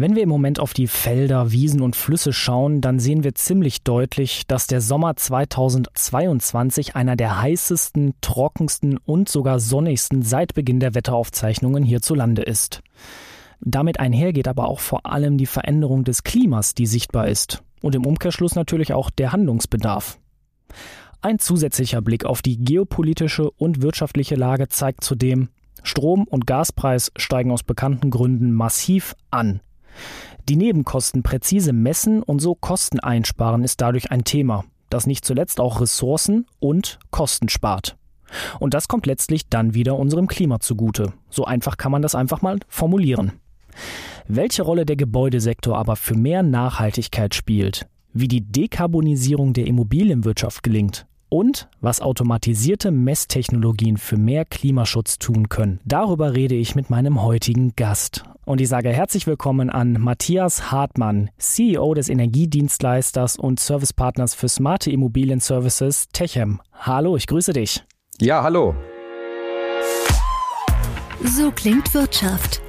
Wenn wir im Moment auf die Felder, Wiesen und Flüsse schauen, dann sehen wir ziemlich deutlich, dass der Sommer 2022 einer der heißesten, trockensten und sogar sonnigsten seit Beginn der Wetteraufzeichnungen hierzulande ist. Damit einhergeht aber auch vor allem die Veränderung des Klimas, die sichtbar ist. Und im Umkehrschluss natürlich auch der Handlungsbedarf. Ein zusätzlicher Blick auf die geopolitische und wirtschaftliche Lage zeigt zudem, Strom- und Gaspreis steigen aus bekannten Gründen massiv an. Die Nebenkosten präzise messen und so Kosten einsparen ist dadurch ein Thema, das nicht zuletzt auch Ressourcen und Kosten spart. Und das kommt letztlich dann wieder unserem Klima zugute. So einfach kann man das einfach mal formulieren. Welche Rolle der Gebäudesektor aber für mehr Nachhaltigkeit spielt, wie die Dekarbonisierung der Immobilienwirtschaft gelingt und was automatisierte Messtechnologien für mehr Klimaschutz tun können. Darüber rede ich mit meinem heutigen Gast. Und ich sage herzlich willkommen an Matthias Hartmann, CEO des Energiedienstleisters und Servicepartners für smarte Immobilienservices Techem. Hallo, ich grüße dich. Ja, hallo. So klingt Wirtschaft.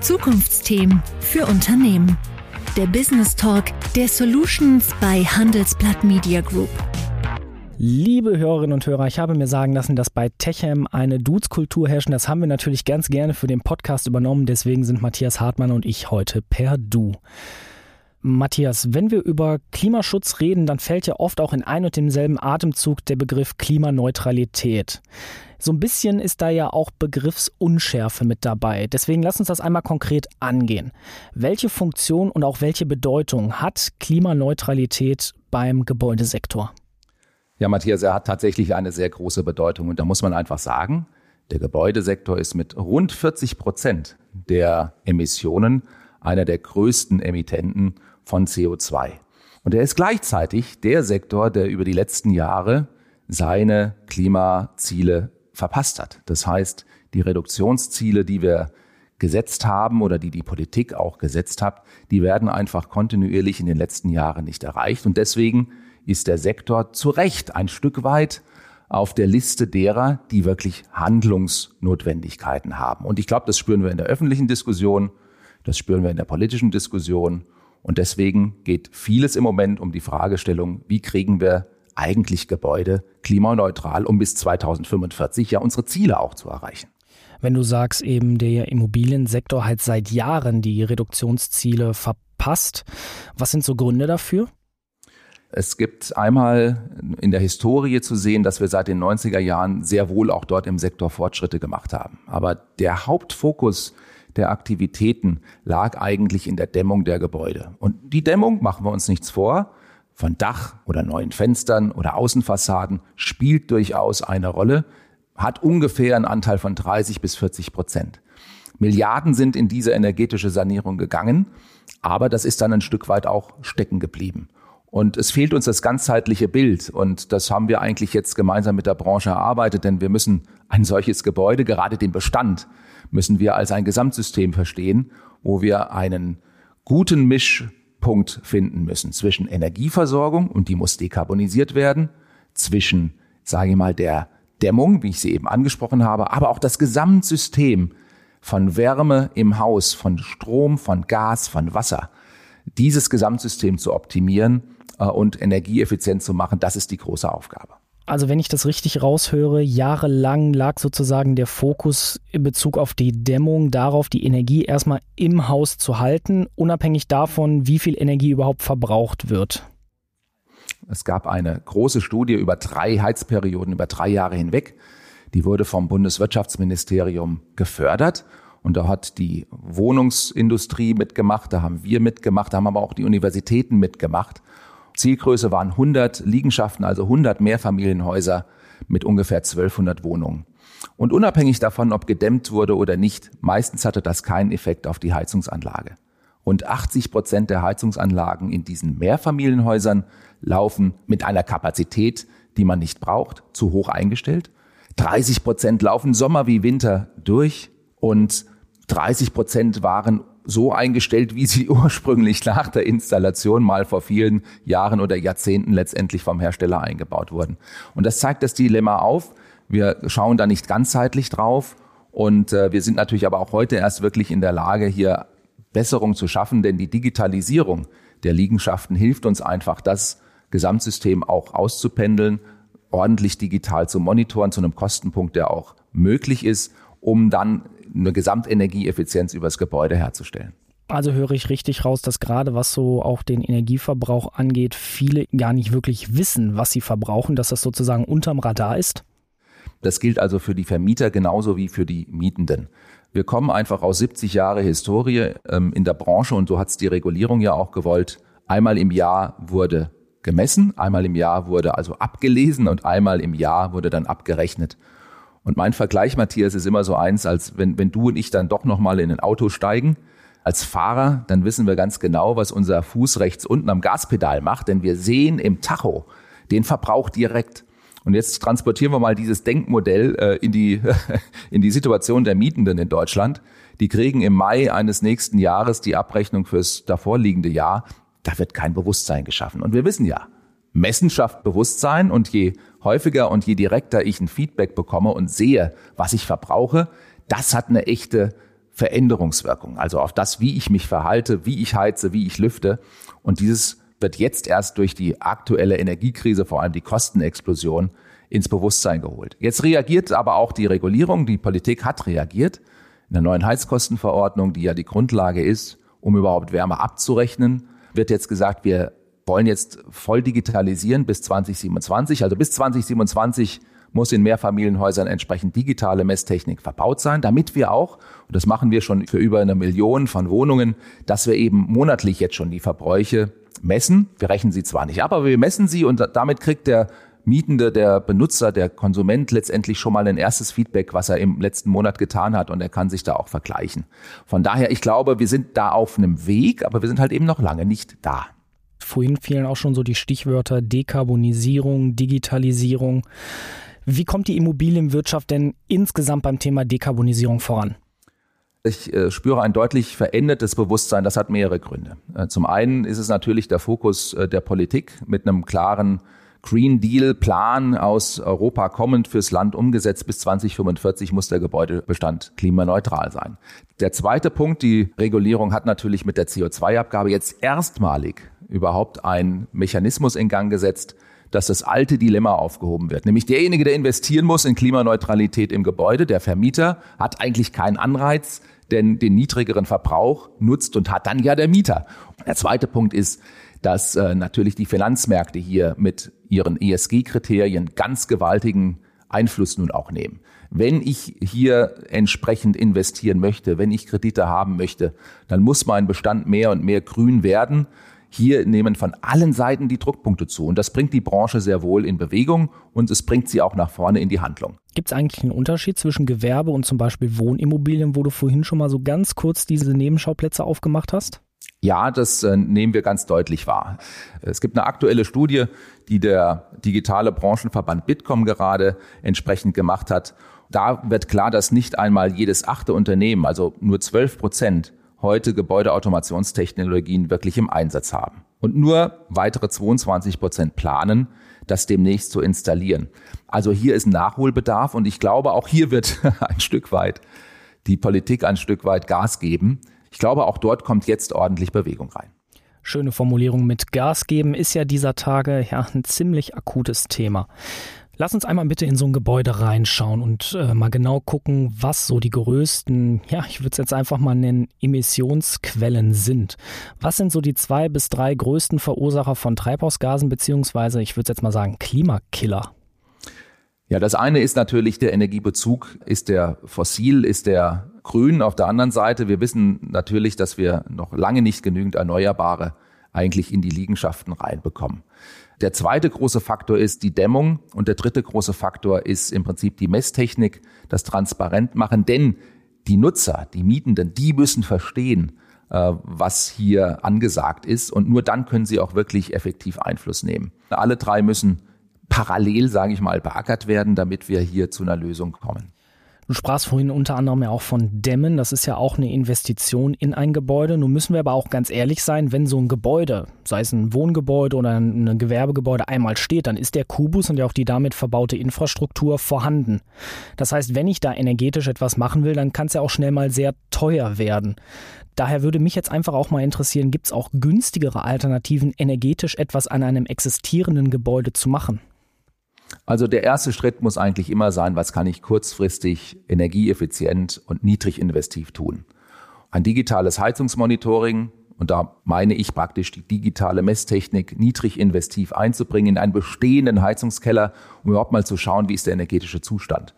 Zukunftsthemen für Unternehmen. Der Business Talk der Solutions bei Handelsblatt Media Group. Liebe Hörerinnen und Hörer, ich habe mir sagen lassen, dass bei Techem eine Dudes-Kultur herrscht. Das haben wir natürlich ganz gerne für den Podcast übernommen. Deswegen sind Matthias Hartmann und ich heute per Du. Matthias, wenn wir über Klimaschutz reden, dann fällt ja oft auch in ein und demselben Atemzug der Begriff Klimaneutralität. So ein bisschen ist da ja auch Begriffsunschärfe mit dabei. Deswegen lass uns das einmal konkret angehen. Welche Funktion und auch welche Bedeutung hat Klimaneutralität beim Gebäudesektor? Ja, Matthias, er hat tatsächlich eine sehr große Bedeutung. Und da muss man einfach sagen, der Gebäudesektor ist mit rund 40 Prozent der Emissionen einer der größten Emittenten von CO2. Und er ist gleichzeitig der Sektor, der über die letzten Jahre seine Klimaziele verpasst hat. Das heißt, die Reduktionsziele, die wir gesetzt haben oder die die Politik auch gesetzt hat, die werden einfach kontinuierlich in den letzten Jahren nicht erreicht. Und deswegen ist der Sektor zu Recht ein Stück weit auf der Liste derer, die wirklich Handlungsnotwendigkeiten haben. Und ich glaube, das spüren wir in der öffentlichen Diskussion, das spüren wir in der politischen Diskussion. Und deswegen geht vieles im Moment um die Fragestellung, wie kriegen wir eigentlich Gebäude klimaneutral, um bis 2045 ja unsere Ziele auch zu erreichen. Wenn du sagst, eben der Immobiliensektor hat seit Jahren die Reduktionsziele verpasst, was sind so Gründe dafür? Es gibt einmal in der Historie zu sehen, dass wir seit den 90er Jahren sehr wohl auch dort im Sektor Fortschritte gemacht haben. Aber der Hauptfokus der Aktivitäten lag eigentlich in der Dämmung der Gebäude. Und die Dämmung, machen wir uns nichts vor, von Dach oder neuen Fenstern oder Außenfassaden spielt durchaus eine Rolle, hat ungefähr einen Anteil von 30 bis 40 Prozent. Milliarden sind in diese energetische Sanierung gegangen, aber das ist dann ein Stück weit auch stecken geblieben. Und es fehlt uns das ganzheitliche Bild. Und das haben wir eigentlich jetzt gemeinsam mit der Branche erarbeitet, denn wir müssen ein solches Gebäude, gerade den Bestand, müssen wir als ein Gesamtsystem verstehen, wo wir einen guten Mischpunkt finden müssen zwischen Energieversorgung, und die muss dekarbonisiert werden, zwischen, sage ich mal, der Dämmung, wie ich sie eben angesprochen habe, aber auch das Gesamtsystem von Wärme im Haus, von Strom, von Gas, von Wasser. Dieses Gesamtsystem zu optimieren äh, und energieeffizient zu machen, das ist die große Aufgabe. Also wenn ich das richtig raushöre, jahrelang lag sozusagen der Fokus in Bezug auf die Dämmung darauf, die Energie erstmal im Haus zu halten, unabhängig davon, wie viel Energie überhaupt verbraucht wird. Es gab eine große Studie über drei Heizperioden, über drei Jahre hinweg. Die wurde vom Bundeswirtschaftsministerium gefördert. Und da hat die Wohnungsindustrie mitgemacht, da haben wir mitgemacht, da haben aber auch die Universitäten mitgemacht. Zielgröße waren 100 Liegenschaften, also 100 Mehrfamilienhäuser mit ungefähr 1200 Wohnungen. Und unabhängig davon, ob gedämmt wurde oder nicht, meistens hatte das keinen Effekt auf die Heizungsanlage. Rund 80 Prozent der Heizungsanlagen in diesen Mehrfamilienhäusern laufen mit einer Kapazität, die man nicht braucht, zu hoch eingestellt. 30 Prozent laufen Sommer wie Winter durch und 30 Prozent waren so eingestellt, wie sie ursprünglich nach der Installation mal vor vielen Jahren oder Jahrzehnten letztendlich vom Hersteller eingebaut wurden. Und das zeigt das Dilemma auf. Wir schauen da nicht ganzheitlich drauf und äh, wir sind natürlich aber auch heute erst wirklich in der Lage, hier Besserung zu schaffen, denn die Digitalisierung der Liegenschaften hilft uns einfach, das Gesamtsystem auch auszupendeln, ordentlich digital zu monitoren, zu einem Kostenpunkt, der auch möglich ist, um dann eine Gesamtenergieeffizienz übers Gebäude herzustellen. Also höre ich richtig raus, dass gerade was so auch den Energieverbrauch angeht, viele gar nicht wirklich wissen, was sie verbrauchen, dass das sozusagen unterm Radar ist? Das gilt also für die Vermieter genauso wie für die Mietenden. Wir kommen einfach aus 70 Jahre Historie ähm, in der Branche und so hat es die Regulierung ja auch gewollt. Einmal im Jahr wurde gemessen, einmal im Jahr wurde also abgelesen und einmal im Jahr wurde dann abgerechnet. Und mein Vergleich, Matthias, ist immer so eins, als wenn, wenn du und ich dann doch nochmal in ein Auto steigen, als Fahrer, dann wissen wir ganz genau, was unser Fuß rechts unten am Gaspedal macht, denn wir sehen im Tacho den Verbrauch direkt. Und jetzt transportieren wir mal dieses Denkmodell äh, in, die, in die Situation der Mietenden in Deutschland. Die kriegen im Mai eines nächsten Jahres die Abrechnung fürs davorliegende Jahr. Da wird kein Bewusstsein geschaffen. Und wir wissen ja, Messen schafft Bewusstsein und je häufiger und je direkter ich ein Feedback bekomme und sehe, was ich verbrauche, das hat eine echte Veränderungswirkung. Also auf das, wie ich mich verhalte, wie ich heize, wie ich lüfte. Und dieses wird jetzt erst durch die aktuelle Energiekrise, vor allem die Kostenexplosion, ins Bewusstsein geholt. Jetzt reagiert aber auch die Regulierung, die Politik hat reagiert in der neuen Heizkostenverordnung, die ja die Grundlage ist, um überhaupt Wärme abzurechnen, wird jetzt gesagt, wir wollen jetzt voll digitalisieren bis 2027. Also bis 2027 muss in Mehrfamilienhäusern entsprechend digitale Messtechnik verbaut sein, damit wir auch, und das machen wir schon für über eine Million von Wohnungen, dass wir eben monatlich jetzt schon die Verbräuche messen. Wir rechnen sie zwar nicht ab, aber wir messen sie und damit kriegt der Mietende, der Benutzer, der Konsument letztendlich schon mal ein erstes Feedback, was er im letzten Monat getan hat und er kann sich da auch vergleichen. Von daher, ich glaube, wir sind da auf einem Weg, aber wir sind halt eben noch lange nicht da. Vorhin fielen auch schon so die Stichwörter Dekarbonisierung, Digitalisierung. Wie kommt die Immobilienwirtschaft denn insgesamt beim Thema Dekarbonisierung voran? Ich äh, spüre ein deutlich verändertes Bewusstsein. Das hat mehrere Gründe. Äh, zum einen ist es natürlich der Fokus äh, der Politik mit einem klaren Green Deal Plan aus Europa kommend fürs Land umgesetzt. Bis 2045 muss der Gebäudebestand klimaneutral sein. Der zweite Punkt, die Regulierung hat natürlich mit der CO2-Abgabe jetzt erstmalig überhaupt einen Mechanismus in Gang gesetzt, dass das alte Dilemma aufgehoben wird. Nämlich derjenige, der investieren muss in Klimaneutralität im Gebäude, der Vermieter, hat eigentlich keinen Anreiz, denn den niedrigeren Verbrauch nutzt und hat dann ja der Mieter. Der zweite Punkt ist, dass äh, natürlich die Finanzmärkte hier mit ihren ESG-Kriterien ganz gewaltigen Einfluss nun auch nehmen. Wenn ich hier entsprechend investieren möchte, wenn ich Kredite haben möchte, dann muss mein Bestand mehr und mehr grün werden. Hier nehmen von allen Seiten die Druckpunkte zu. Und das bringt die Branche sehr wohl in Bewegung und es bringt sie auch nach vorne in die Handlung. Gibt es eigentlich einen Unterschied zwischen Gewerbe und zum Beispiel Wohnimmobilien, wo du vorhin schon mal so ganz kurz diese Nebenschauplätze aufgemacht hast? Ja, das äh, nehmen wir ganz deutlich wahr. Es gibt eine aktuelle Studie, die der digitale Branchenverband Bitkom gerade entsprechend gemacht hat. Da wird klar, dass nicht einmal jedes achte Unternehmen, also nur zwölf Prozent, heute Gebäudeautomationstechnologien wirklich im Einsatz haben. Und nur weitere 22 Prozent planen, das demnächst zu installieren. Also hier ist Nachholbedarf und ich glaube, auch hier wird ein Stück weit die Politik ein Stück weit Gas geben. Ich glaube, auch dort kommt jetzt ordentlich Bewegung rein. Schöne Formulierung mit Gas geben ist ja dieser Tage ja ein ziemlich akutes Thema. Lass uns einmal bitte in so ein Gebäude reinschauen und äh, mal genau gucken, was so die größten, ja, ich würde es jetzt einfach mal nennen, Emissionsquellen sind. Was sind so die zwei bis drei größten Verursacher von Treibhausgasen, beziehungsweise ich würde jetzt mal sagen Klimakiller? Ja, das eine ist natürlich der Energiebezug. Ist der fossil, ist der grün? Auf der anderen Seite, wir wissen natürlich, dass wir noch lange nicht genügend Erneuerbare eigentlich in die Liegenschaften reinbekommen. Der zweite große Faktor ist die Dämmung und der dritte große Faktor ist im Prinzip die Messtechnik, das transparent machen, denn die Nutzer, die Mietenden, die müssen verstehen, äh, was hier angesagt ist und nur dann können sie auch wirklich effektiv Einfluss nehmen. Alle drei müssen parallel, sage ich mal, beackert werden, damit wir hier zu einer Lösung kommen. Du sprachst vorhin unter anderem ja auch von Dämmen. Das ist ja auch eine Investition in ein Gebäude. Nun müssen wir aber auch ganz ehrlich sein, wenn so ein Gebäude, sei es ein Wohngebäude oder ein Gewerbegebäude, einmal steht, dann ist der Kubus und ja auch die damit verbaute Infrastruktur vorhanden. Das heißt, wenn ich da energetisch etwas machen will, dann kann es ja auch schnell mal sehr teuer werden. Daher würde mich jetzt einfach auch mal interessieren, gibt es auch günstigere Alternativen, energetisch etwas an einem existierenden Gebäude zu machen? Also der erste Schritt muss eigentlich immer sein, was kann ich kurzfristig energieeffizient und niedrig investiv tun. Ein digitales Heizungsmonitoring, und da meine ich praktisch die digitale Messtechnik niedrig investiv einzubringen in einen bestehenden Heizungskeller, um überhaupt mal zu schauen, wie ist der energetische Zustand.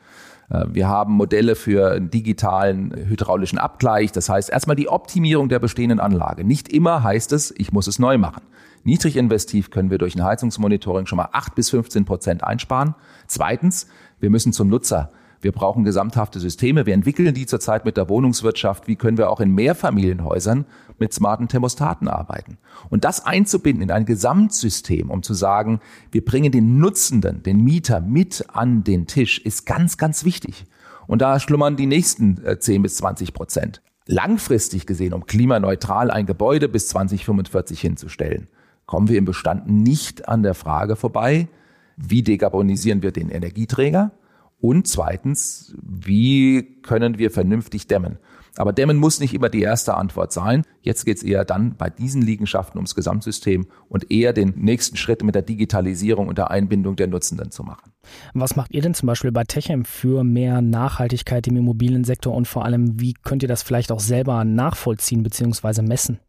Äh, wir haben Modelle für einen digitalen hydraulischen Abgleich. Das heißt erstmal die Optimierung der bestehenden Anlage. Nicht immer heißt es, ich muss es neu machen. Niedrig investiv können wir durch ein Heizungsmonitoring schon mal 8 bis 15 Prozent einsparen. Zweitens, wir müssen zum Nutzer. Wir brauchen gesamthafte Systeme. Wir entwickeln die zurzeit mit der Wohnungswirtschaft. Wie können wir auch in Mehrfamilienhäusern mit smarten Thermostaten arbeiten? Und das einzubinden in ein Gesamtsystem, um zu sagen, wir bringen den Nutzenden, den Mieter mit an den Tisch, ist ganz, ganz wichtig. Und da schlummern die nächsten 10 äh, bis 20 Prozent. Langfristig gesehen, um klimaneutral ein Gebäude bis 2045 hinzustellen kommen wir im Bestand nicht an der Frage vorbei, wie dekarbonisieren wir den Energieträger und zweitens, wie können wir vernünftig dämmen. Aber dämmen muss nicht immer die erste Antwort sein. Jetzt geht es eher dann bei diesen Liegenschaften ums Gesamtsystem und eher den nächsten Schritt mit der Digitalisierung und der Einbindung der Nutzenden zu machen. Was macht ihr denn zum Beispiel bei Techem für mehr Nachhaltigkeit im Immobiliensektor und vor allem, wie könnt ihr das vielleicht auch selber nachvollziehen bzw. messen?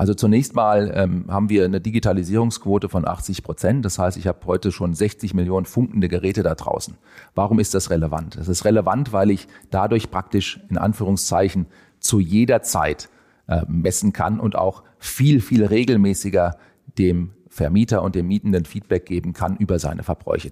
Also zunächst mal ähm, haben wir eine Digitalisierungsquote von 80 Prozent. Das heißt, ich habe heute schon 60 Millionen funkende Geräte da draußen. Warum ist das relevant? Es ist relevant, weil ich dadurch praktisch in Anführungszeichen zu jeder Zeit äh, messen kann und auch viel, viel regelmäßiger dem Vermieter und dem Mietenden Feedback geben kann über seine Verbräuche.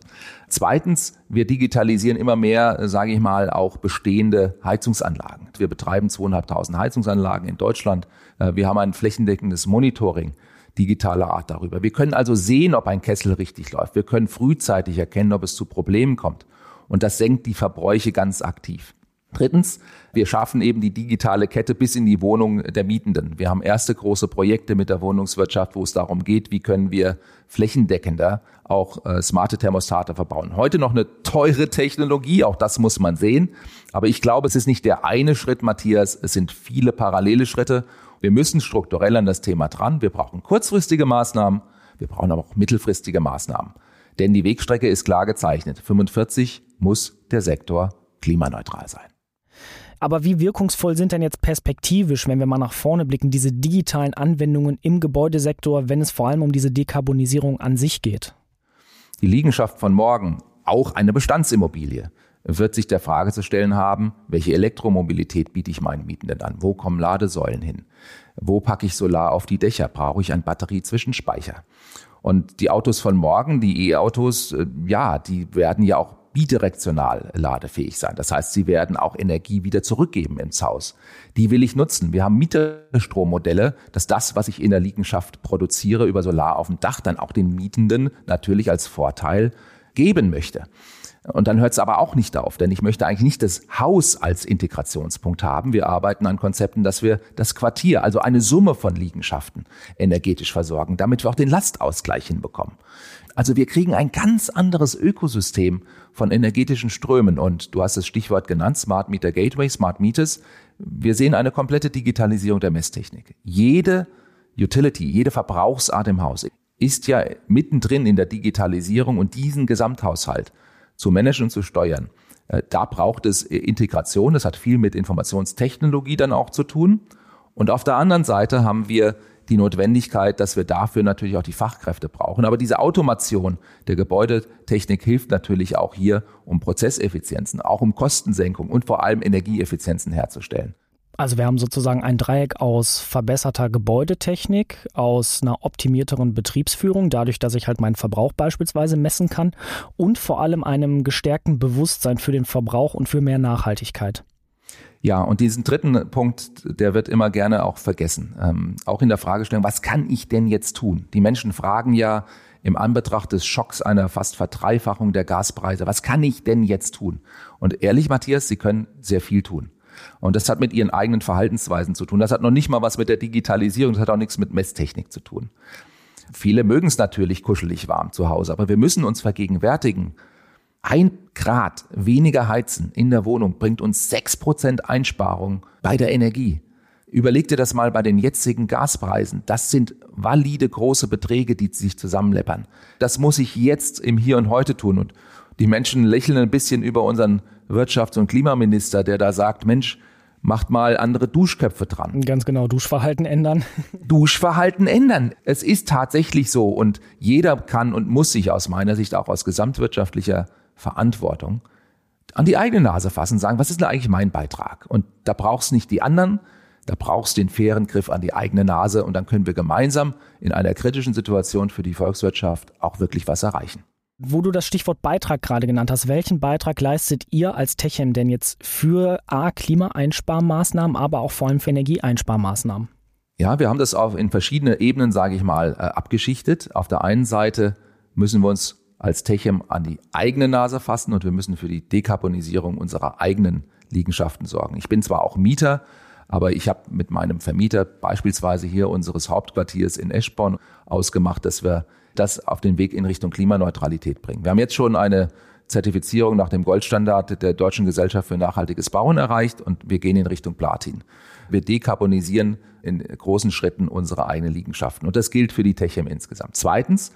Zweitens, wir digitalisieren immer mehr, sage ich mal, auch bestehende Heizungsanlagen. Wir betreiben zweieinhalbtausend Heizungsanlagen in Deutschland. Äh, wir haben ein flächendeckendes Monitoring digitaler Art darüber. Wir können also sehen, ob ein Kessel richtig läuft. Wir können frühzeitig erkennen, ob es zu Problemen kommt. Und das senkt die Verbräuche ganz aktiv. Drittens, wir schaffen eben die digitale Kette bis in die Wohnung der Mietenden. Wir haben erste große Projekte mit der Wohnungswirtschaft, wo es darum geht, wie können wir flächendeckender auch äh, smarte Thermostate verbauen. Heute noch eine teure Technologie, auch das muss man sehen. Aber ich glaube, es ist nicht der eine Schritt, Matthias, es sind viele parallele Schritte. Wir müssen strukturell an das Thema dran. Wir brauchen kurzfristige Maßnahmen, wir brauchen aber auch mittelfristige Maßnahmen. Denn die Wegstrecke ist klar gezeichnet. 45 muss der Sektor klimaneutral sein. Aber wie wirkungsvoll sind denn jetzt perspektivisch, wenn wir mal nach vorne blicken, diese digitalen Anwendungen im Gebäudesektor, wenn es vor allem um diese Dekarbonisierung an sich geht? Die Liegenschaft von morgen, auch eine Bestandsimmobilie, wird sich der Frage zu stellen haben, welche Elektromobilität biete ich meinen Mietenden an? Wo kommen Ladesäulen hin? Wo packe ich Solar auf die Dächer? Brauche ich einen Batteriezwischenspeicher? Und die Autos von morgen, die E-Autos, äh, ja, die werden ja auch bidirektional ladefähig sein. Das heißt, sie werden auch Energie wieder zurückgeben ins Haus. Die will ich nutzen. Wir haben Mieterstrommodelle, dass das, was ich in der Liegenschaft produziere über Solar auf dem Dach, dann auch den Mietenden natürlich als Vorteil geben möchte. Und dann hört es aber auch nicht auf, denn ich möchte eigentlich nicht das Haus als Integrationspunkt haben. Wir arbeiten an Konzepten, dass wir das Quartier, also eine Summe von Liegenschaften, energetisch versorgen, damit wir auch den Lastausgleich hinbekommen. Also wir kriegen ein ganz anderes Ökosystem von energetischen Strömen. Und du hast das Stichwort genannt, Smart Meter Gateway, Smart Meters. Wir sehen eine komplette Digitalisierung der Messtechnik. Jede Utility, jede Verbrauchsart im Haus ist ja mittendrin in der Digitalisierung und diesen Gesamthaushalt zu managen und zu steuern. Äh, da braucht es äh, Integration. Das hat viel mit Informationstechnologie dann auch zu tun. Und auf der anderen Seite haben wir die Notwendigkeit, dass wir dafür natürlich auch die Fachkräfte brauchen. Aber diese Automation der Gebäudetechnik hilft natürlich auch hier, um Prozesseffizienzen, auch um Kostensenkung und vor allem Energieeffizienzen herzustellen. Also wir haben sozusagen ein Dreieck aus verbesserter Gebäudetechnik, aus einer optimierteren Betriebsführung, dadurch, dass ich halt meinen Verbrauch beispielsweise messen kann und vor allem einem gestärkten Bewusstsein für den Verbrauch und für mehr Nachhaltigkeit. Ja, und diesen dritten Punkt, der wird immer gerne auch vergessen. Ähm, auch in der Fragestellung, was kann ich denn jetzt tun? Die Menschen fragen ja im Anbetracht des Schocks einer fast Verdreifachung der Gaspreise, was kann ich denn jetzt tun? Und ehrlich, Matthias, Sie können sehr viel tun. Und das hat mit Ihren eigenen Verhaltensweisen zu tun. Das hat noch nicht mal was mit der Digitalisierung, das hat auch nichts mit Messtechnik zu tun. Viele mögen es natürlich kuschelig warm zu Hause, aber wir müssen uns vergegenwärtigen, ein Grad weniger heizen in der Wohnung bringt uns sechs Prozent Einsparung bei der Energie. Überleg dir das mal bei den jetzigen Gaspreisen. Das sind valide große Beträge, die sich zusammenleppern. Das muss ich jetzt im Hier und Heute tun. Und die Menschen lächeln ein bisschen über unseren Wirtschafts- und Klimaminister, der da sagt, Mensch, macht mal andere Duschköpfe dran. Ganz genau, Duschverhalten ändern. Duschverhalten ändern. Es ist tatsächlich so und jeder kann und muss sich aus meiner Sicht auch aus gesamtwirtschaftlicher Verantwortung an die eigene Nase fassen, sagen, was ist denn eigentlich mein Beitrag? Und da brauchst nicht die anderen, da brauchst den fairen Griff an die eigene Nase und dann können wir gemeinsam in einer kritischen Situation für die Volkswirtschaft auch wirklich was erreichen. Wo du das Stichwort Beitrag gerade genannt hast, welchen Beitrag leistet ihr als Techem denn jetzt für A, Klimaeinsparmaßnahmen, aber auch vor allem für Energieeinsparmaßnahmen? Ja, wir haben das auf in verschiedene Ebenen, sage ich mal, äh, abgeschichtet. Auf der einen Seite müssen wir uns als Techem an die eigene Nase fassen und wir müssen für die Dekarbonisierung unserer eigenen Liegenschaften sorgen. Ich bin zwar auch Mieter, aber ich habe mit meinem Vermieter beispielsweise hier unseres Hauptquartiers in Eschborn ausgemacht, dass wir das auf den Weg in Richtung Klimaneutralität bringen. Wir haben jetzt schon eine Zertifizierung nach dem Goldstandard der Deutschen Gesellschaft für nachhaltiges Bauen erreicht und wir gehen in Richtung Platin. Wir dekarbonisieren in großen Schritten unsere eigenen Liegenschaften und das gilt für die Techem insgesamt. Zweitens,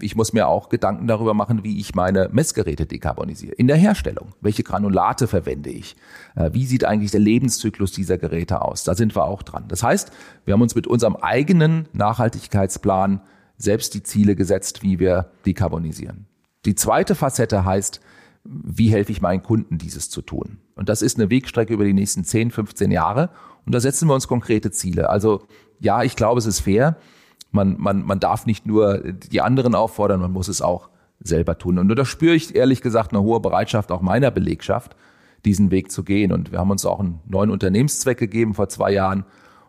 ich muss mir auch Gedanken darüber machen, wie ich meine Messgeräte dekarbonisiere. In der Herstellung. Welche Granulate verwende ich? Äh, wie sieht eigentlich der Lebenszyklus dieser Geräte aus? Da sind wir auch dran. Das heißt, wir haben uns mit unserem eigenen Nachhaltigkeitsplan selbst die Ziele gesetzt, wie wir dekarbonisieren. Die zweite Facette heißt, wie helfe ich meinen Kunden, dieses zu tun? Und das ist eine Wegstrecke über die nächsten 10, 15 Jahre. Und da setzen wir uns konkrete Ziele. Also ja, ich glaube, es ist fair man, man, man darf nicht nur die anderen auffordern, man muss es auch selber tun. Und da spüre ich ehrlich gesagt eine hohe Bereitschaft auch meiner Belegschaft, diesen Weg zu gehen. Und wir haben uns auch einen neuen Unternehmenszweck gegeben vor zwei Jahren.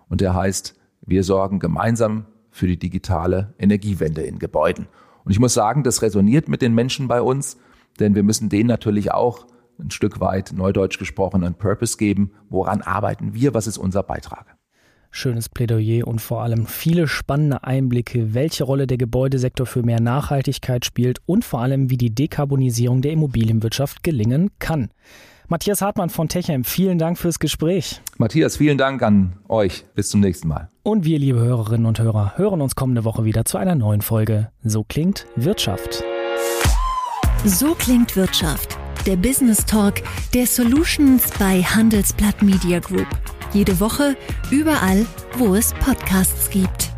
Und der heißt, wir sorgen gemeinsam für die digitale Energiewende in Gebäuden. Und ich muss sagen, das resoniert mit den Menschen bei uns, denn wir müssen denen natürlich auch ein Stück weit neudeutsch gesprochen einen Purpose geben. Woran arbeiten wir? Was ist unser Beitrag? Schönes Plädoyer und vor allem viele spannende Einblicke, welche Rolle der Gebäudesektor für mehr Nachhaltigkeit spielt und vor allem, wie die Dekarbonisierung der Immobilienwirtschaft gelingen kann. Matthias Hartmann von Techem, vielen Dank fürs Gespräch. Matthias, vielen Dank an euch. Bis zum nächsten Mal. Und wir, liebe Hörerinnen und Hörer, hören uns kommende Woche wieder zu einer neuen Folge. So klingt Wirtschaft. So klingt Wirtschaft. Der Business Talk der Solutions bei Handelsblatt Media Group. Jede Woche, überall, wo es Podcasts gibt.